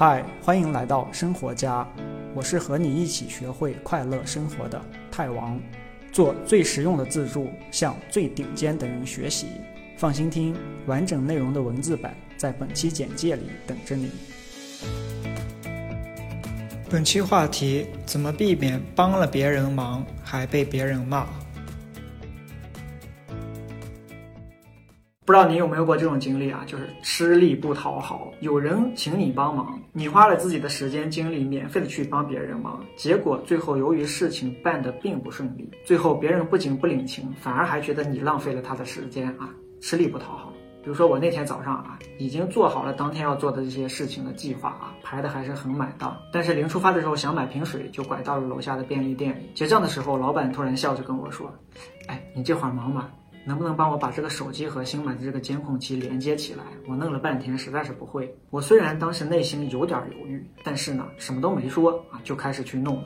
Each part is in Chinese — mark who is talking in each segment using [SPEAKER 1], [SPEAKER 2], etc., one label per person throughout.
[SPEAKER 1] 嗨，欢迎来到生活家，我是和你一起学会快乐生活的泰王，做最实用的自助，向最顶尖的人学习。放心听，完整内容的文字版在本期简介里等着你。
[SPEAKER 2] 本期话题：怎么避免帮了别人忙还被别人骂？
[SPEAKER 1] 不知道你有没有过这种经历啊？就是吃力不讨好，有人请你帮忙，你花了自己的时间精力，免费的去帮别人忙，结果最后由于事情办得并不顺利，最后别人不仅不领情，反而还觉得你浪费了他的时间啊，吃力不讨好。比如说我那天早上啊，已经做好了当天要做的这些事情的计划啊，排的还是很满当，但是临出发的时候想买瓶水，就拐到了楼下的便利店里。结账的时候，老板突然笑着跟我说：“哎，你这会儿忙吗？”能不能帮我把这个手机和新买的这个监控器连接起来？我弄了半天，实在是不会。我虽然当时内心有点犹豫，但是呢，什么都没说啊，就开始去弄了。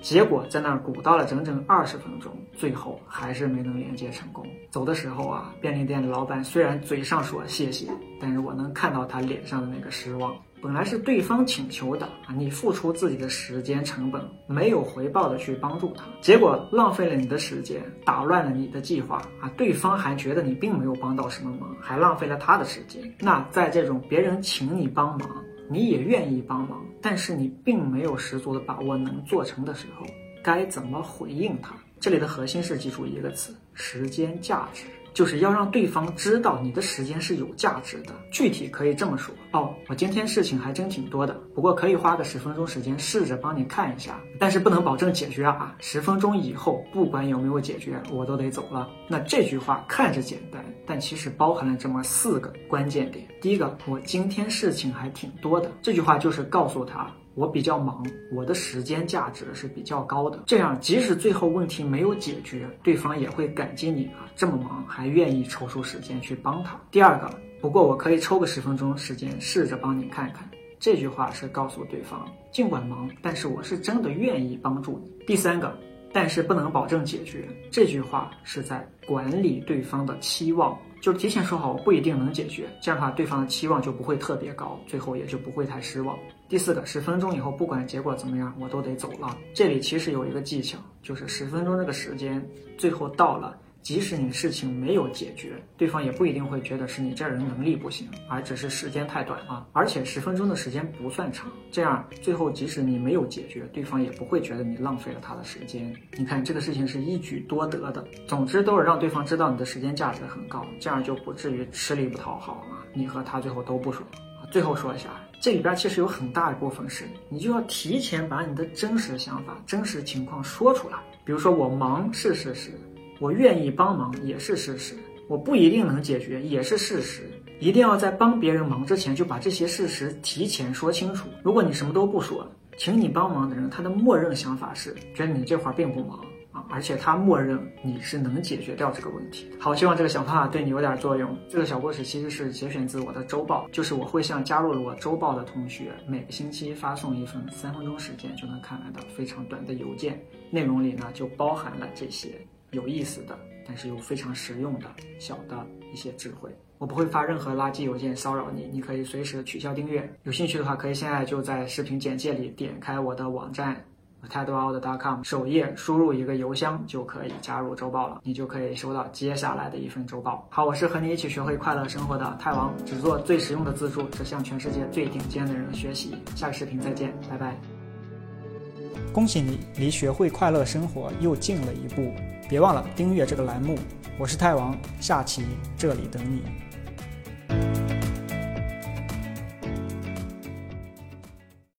[SPEAKER 1] 结果在那儿鼓捣了整整二十分钟，最后还是没能连接成功。走的时候啊，便利店的老板虽然嘴上说谢谢，但是我能看到他脸上的那个失望。本来是对方请求的啊，你付出自己的时间成本，没有回报的去帮助他，结果浪费了你的时间，打乱了你的计划啊，对方还觉得你并没有帮到什么忙，还浪费了他的时间。那在这种别人请你帮忙，你也愿意帮忙，但是你并没有十足的把握能做成的时候，该怎么回应他？这里的核心是记住一个词：时间价值。就是要让对方知道你的时间是有价值的。具体可以这么说哦，我今天事情还真挺多的，不过可以花个十分钟时间试着帮你看一下，但是不能保证解决啊。十分钟以后，不管有没有解决，我都得走了。那这句话看着简单，但其实包含了这么四个关键点。第一个，我今天事情还挺多的，这句话就是告诉他。我比较忙，我的时间价值是比较高的。这样，即使最后问题没有解决，对方也会感激你啊，这么忙还愿意抽出时间去帮他。第二个，不过我可以抽个十分钟时间试着帮你看看。这句话是告诉对方，尽管忙，但是我是真的愿意帮助你。第三个，但是不能保证解决。这句话是在管理对方的期望。就是提前说好，不一定能解决，这样的话对方的期望就不会特别高，最后也就不会太失望。第四个，十分钟以后不管结果怎么样，我都得走了。这里其实有一个技巧，就是十分钟这个时间最后到了。即使你事情没有解决，对方也不一定会觉得是你这人能力不行，而只是时间太短了。而且十分钟的时间不算长，这样最后即使你没有解决，对方也不会觉得你浪费了他的时间。你看这个事情是一举多得的。总之都是让对方知道你的时间价值很高，这样就不至于吃力不讨好啊，你和他最后都不爽。最后说一下，这里边其实有很大一部分是你就要提前把你的真实想法、真实情况说出来。比如说我忙是事实。我愿意帮忙也是事实，我不一定能解决也是事实。一定要在帮别人忙之前就把这些事实提前说清楚。如果你什么都不说，请你帮忙的人他的默认想法是觉得你这会儿并不忙啊，而且他默认你是能解决掉这个问题。好，希望这个小方法对你有点作用。这个小故事其实是节选自我的周报，就是我会向加入了我周报的同学每个星期发送一份三分钟时间就能看完的非常短的邮件，内容里呢就包含了这些。有意思的，但是又非常实用的小的一些智慧，我不会发任何垃圾邮件骚扰你，你可以随时取消订阅。有兴趣的话，可以现在就在视频简介里点开我的网站 t e d w o r l d c o m 首页输入一个邮箱就可以加入周报了，你就可以收到接下来的一份周报。好，我是和你一起学会快乐生活的泰王，只做最实用的自助，只向全世界最顶尖的人学习。下个视频再见，拜拜。恭喜你，离学会快乐生活又近了一步。别忘了订阅这个栏目，我是泰王，下期这里等你。